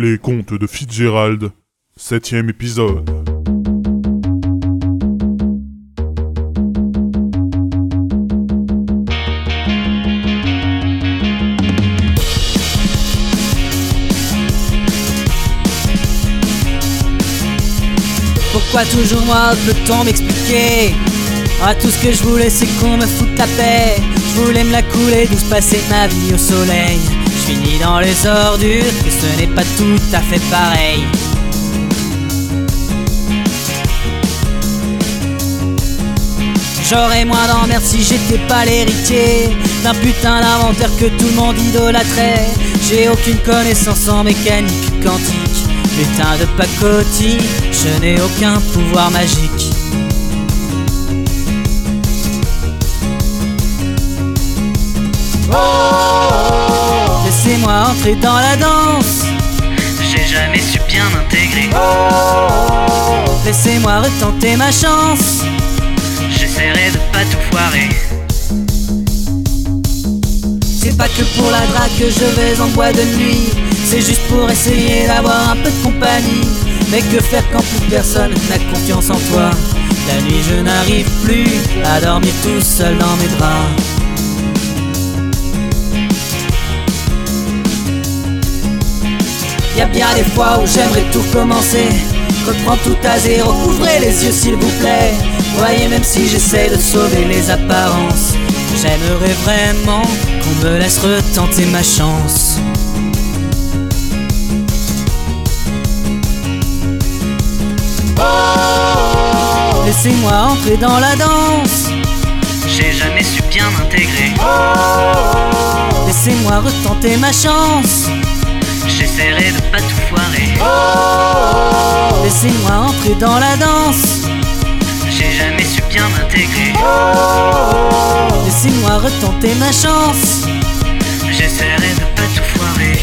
Les contes de Fitzgerald, septième épisode. Pourquoi toujours moi peut-on m'expliquer Ah tout ce que je voulais c'est qu'on me foute la paix Je voulais me la couler douce passer ma vie au soleil Je finis dans les ordures et ce n'est pas tout à fait pareil. J'aurais moins d'emmerde si j'étais pas l'héritier D'un putain d'inventeur que tout le monde idolâtrait. J'ai aucune connaissance en mécanique quantique. Putain de pacotille, je n'ai aucun pouvoir magique Laissez-moi entrer dans la danse. J'ai jamais su bien m'intégrer. Laissez-moi retenter ma chance. J'essaierai de pas tout foirer. C'est pas que pour la drague que je vais en bois de nuit. C'est juste pour essayer d'avoir un peu de compagnie. Mais que faire quand plus personne n'a confiance en toi? La nuit je n'arrive plus à dormir tout seul dans mes draps Y a bien des fois où j'aimerais tout recommencer Reprends tout à zéro, ouvrez les yeux s'il vous plaît. Voyez même si j'essaie de sauver les apparences J'aimerais vraiment qu'on me laisse retenter ma chance. Laissez-moi entrer dans la danse. J'ai jamais su bien m'intégrer. Laissez-moi retenter ma chance J'essaierai de pas tout foirer. Laissez-moi entrer dans la danse J'ai jamais su bien m'intégrer. Laissez-moi retenter ma chance J'essaierai de pas tout foirer.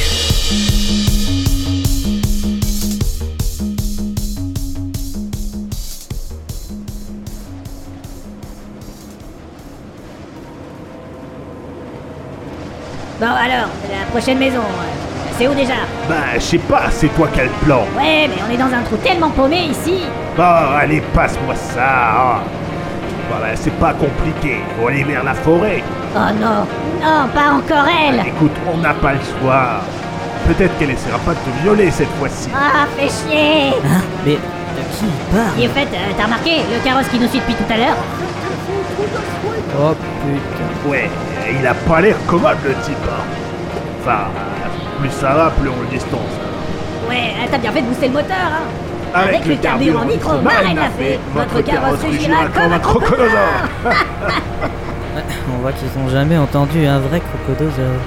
Bon alors, la prochaine maison, c'est où déjà Bah, je sais pas, c'est toi qui as le plan. Ouais, mais on est dans un trou tellement paumé ici. Bon, allez, passe-moi ça. hein. Voilà, c'est pas compliqué. Faut aller vers la forêt. Oh non, non, pas encore elle. Écoute, on n'a pas le choix. Peut-être qu'elle essaiera pas de te violer cette fois-ci. Ah, fais chier. Hein Mais de qui il parle? Et au fait, euh, t'as remarqué le carrosse qui nous suit depuis tout à l'heure? Oh putain Ouais, il a pas l'air commode le type. hein. Enfin, plus ça va, plus on le distance. Ouais, euh, t'as bien fait de booster le moteur, hein. Avec le carburant nitro Marine a fait, votre carrosse rugira comme un crocodile. On voit qu'ils ont jamais entendu un vrai crocodosaure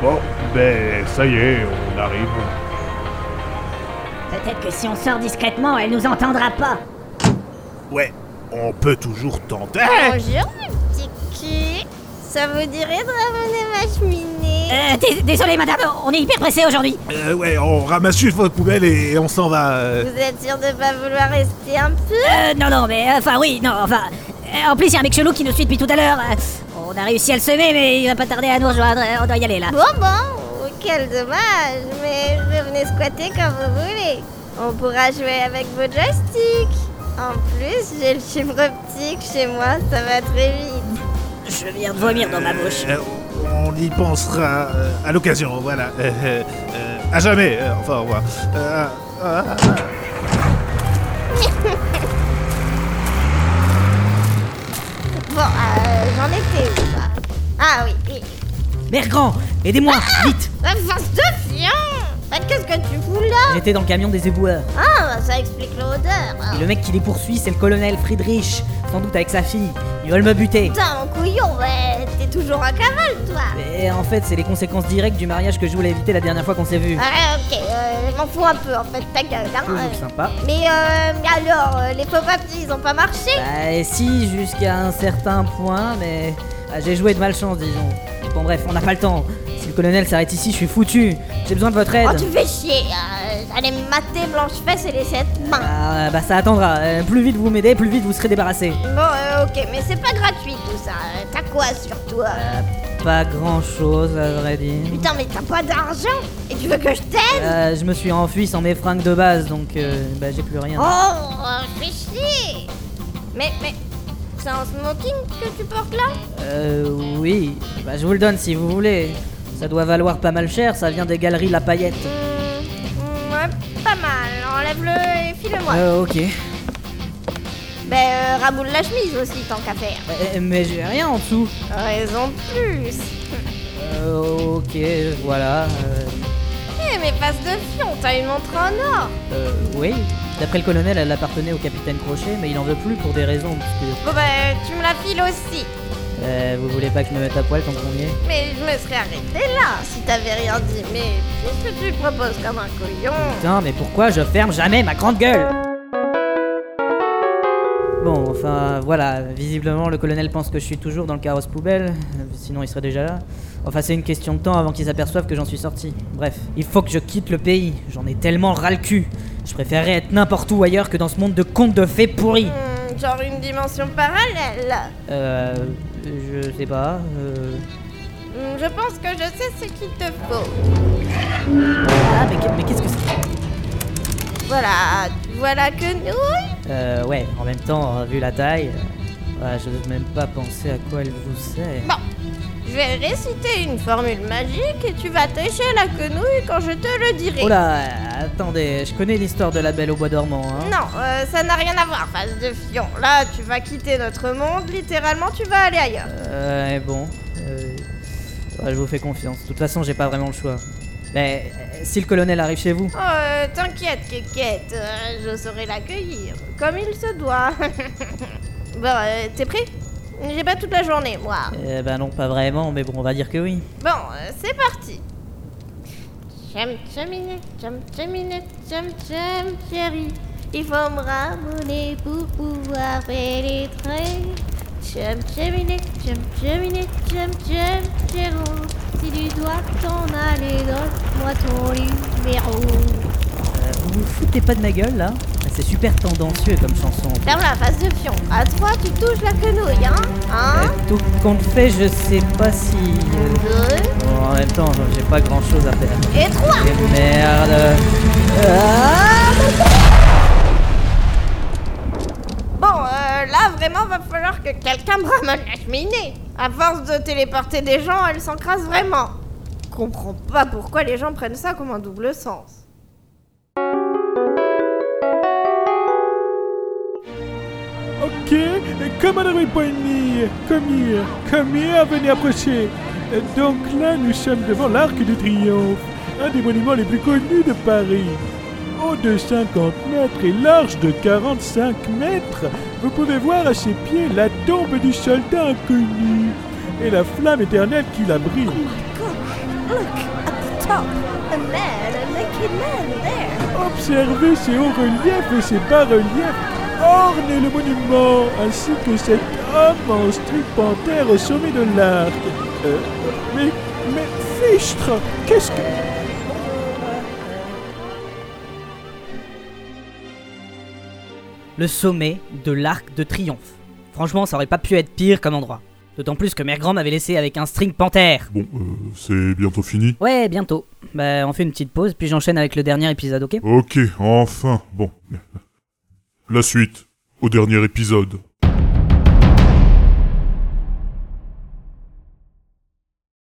Bon, ben, ça y est, on arrive. Peut-être que si on sort discrètement, elle nous entendra pas. Ouais, on peut toujours tenter. Bonjour mes petits culs. Ça vous dirait de ramener ma cheminée Euh, dés- désolé madame, on est hyper pressé aujourd'hui. Euh, ouais, on ramasse juste votre poubelle et on s'en va. euh. Vous êtes sûr de pas vouloir rester un peu? Euh, non, non, mais euh, enfin oui, non, enfin. euh, en plus, il y a un mec chelou qui nous suit depuis tout à l'heure. Euh, on a réussi à le semer, mais il va pas tarder à nous rejoindre. Euh, On doit y aller là. Bon bon, quel dommage, mais revenez squatter quand vous voulez. On pourra jouer avec vos joysticks. En plus, j'ai le fibre optique chez moi, ça va très vite. Je viens de vomir dans ma bouche. Euh, on y pensera euh, à l'occasion, voilà. Euh, euh, à jamais, enfin, au revoir. Bon, euh, j'en étais où là Ah oui, oui. Mère grand, aidez-moi, vite La face de fion Bah, Qu'est-ce que tu fous là J'étais dans le camion des éboueurs. Ah, bah, ça explique l'odeur. Et le mec qui les poursuit, c'est le colonel Friedrich, sans doute avec sa fille. Ils veulent me buter. Putain, mon couillon, ouais, t'es toujours à cavale, toi Et en fait, c'est les conséquences directes du mariage que je voulais éviter la dernière fois qu'on s'est vu. Ah, ok, euh, je m'en fous un peu, en fait, ta gueule, hein. Euh. sympa. Mais, euh, mais alors, euh, les papiers, ils ont pas marché Bah si, jusqu'à un certain point, mais ah, j'ai joué de malchance, disons. Bon bref, on n'a pas le temps. Si le colonel s'arrête ici, je suis foutu. J'ai besoin de votre aide. Oh, tu fais chier, euh, me mater blanche-fesse et les sept mains. Ah, bah ça attendra. Euh, plus vite vous m'aidez, plus vite vous serez débarrassé. Bon, euh, ok, mais c'est pas gratuit tout ça. Euh, T'as quoi sur toi Euh, pas grand chose à vrai dire. Putain, mais t'as pas d'argent Et tu veux que je t'aide? Euh, je me suis enfui sans mes fringues de base donc euh, bah, j'ai plus rien. Oh, fais chier Mais, mais, c'est un smoking que tu portes là? Euh, oui, bah, je vous le donne si vous voulez. Ça doit valoir pas mal cher, ça vient des galeries La Paillette. Enlève-le et file-le-moi. Euh, ok. Ben, euh, raboule la chemise aussi, tant qu'à faire. Euh, mais j'ai rien en dessous. Raison de plus. Euh, ok, voilà. Euh, Eh, mais passe de fion, t'as une montre en or. euh, oui. D'après le colonel, elle appartenait au capitaine Crochet, mais il en veut plus pour des raisons obscures. Bon, ben, tu me la files aussi. Euh, vous voulez pas que je me mette à poil tant qu'on y est Mais je me serais arrêté là si t'avais rien dit. Mais qu'est-ce que tu proposes comme un couillon Putain, mais pourquoi je ferme jamais ma grande gueule Bon, enfin, voilà. Visiblement, le colonel pense que je suis toujours dans le carrosse poubelle. Sinon, il serait déjà là. Enfin, c'est une question de temps avant qu'ils s'aperçoivent que j'en suis sorti. Bref, il faut que je quitte le pays. J'en ai tellement ras le cul. Je préférerais être n'importe où ailleurs que dans ce monde de contes de fées pourris. Hmm, Genre une dimension parallèle. Euh. Je sais pas. Euh. Je pense que je sais ce qu'il te faut. Ah, mais, qu'est- mais qu'est-ce que c'est? Voilà, voilà que nous. Euh, ouais, en même temps, vu la taille. euh, je n'ose même pas penser à quoi elle vous sert. Bon, je vais réciter une formule magique et tu vas têcher la quenouille quand je te le dirai. Oh là, attendez, je connais l'histoire de la belle au bois dormant, hein. Non, euh, ça n'a rien à voir, face de fion. Là, tu vas quitter notre monde, littéralement, tu vas aller ailleurs. Euh, bon. euh, je vous fais confiance. De toute façon, j'ai pas vraiment le choix. Mais euh, si le colonel arrive chez vous. Oh, euh, t'inquiète, Kékette, euh, je saurai l'accueillir, comme il se doit. bon, euh, t'es prêt? J'ai pas toute la journée, moi. Eh ben non, pas vraiment, mais bon, on va dire que oui. Bon, euh, c'est parti. Chum chuminette, chum chuminette, chum chum chérie. Il faut me ramener pour pouvoir pénétrer. Chum chuminette, chum chuminette, chum chum chéro. Si tu dois t'en aller, donne-moi ton numéro. Euh, vous vous foutez pas de ma gueule là C'est super tendancieux comme chanson. Ferme la face de fion. À toi, tu touches la quenouille, hein Hein Euh, tout compte fait, je sais pas si. euh, Deux bon, en même temps, j'ai pas grand chose à faire. et trois. Et merde. Bon, euh, là, vraiment, va falloir que quelqu'un me ramène la cheminée. À force de téléporter des gens, elle s'encrasse vraiment. Comprends pas pourquoi les gens prennent ça comme un double sens. Ok, commandeur Poigny, come here, come here, venez approcher. Donc là, nous sommes devant l'Arc de Triomphe, un des monuments les plus connus de Paris. Haut de 50 mètres et large de 45 mètres, vous pouvez voir à ses pieds la tombe du soldat inconnu et la flamme éternelle qui la brille. Observez ces hauts reliefs et ces bas reliefs ornent le monument, ainsi que cet homme en string panthère au sommet de l'arc. Euh, mais, mais, fichtre, qu'est-ce que... Le sommet de l'Arc de Triomphe. Franchement, ça aurait pas pu être pire comme endroit. D'autant plus que Mère Grand m'avait laissé avec un string panthère. Bon, euh, c'est bientôt fini. Ouais, bientôt. Bah, on fait une petite pause, puis j'enchaîne avec le dernier épisode, ok? Ok, enfin, bon. La suite, au dernier épisode.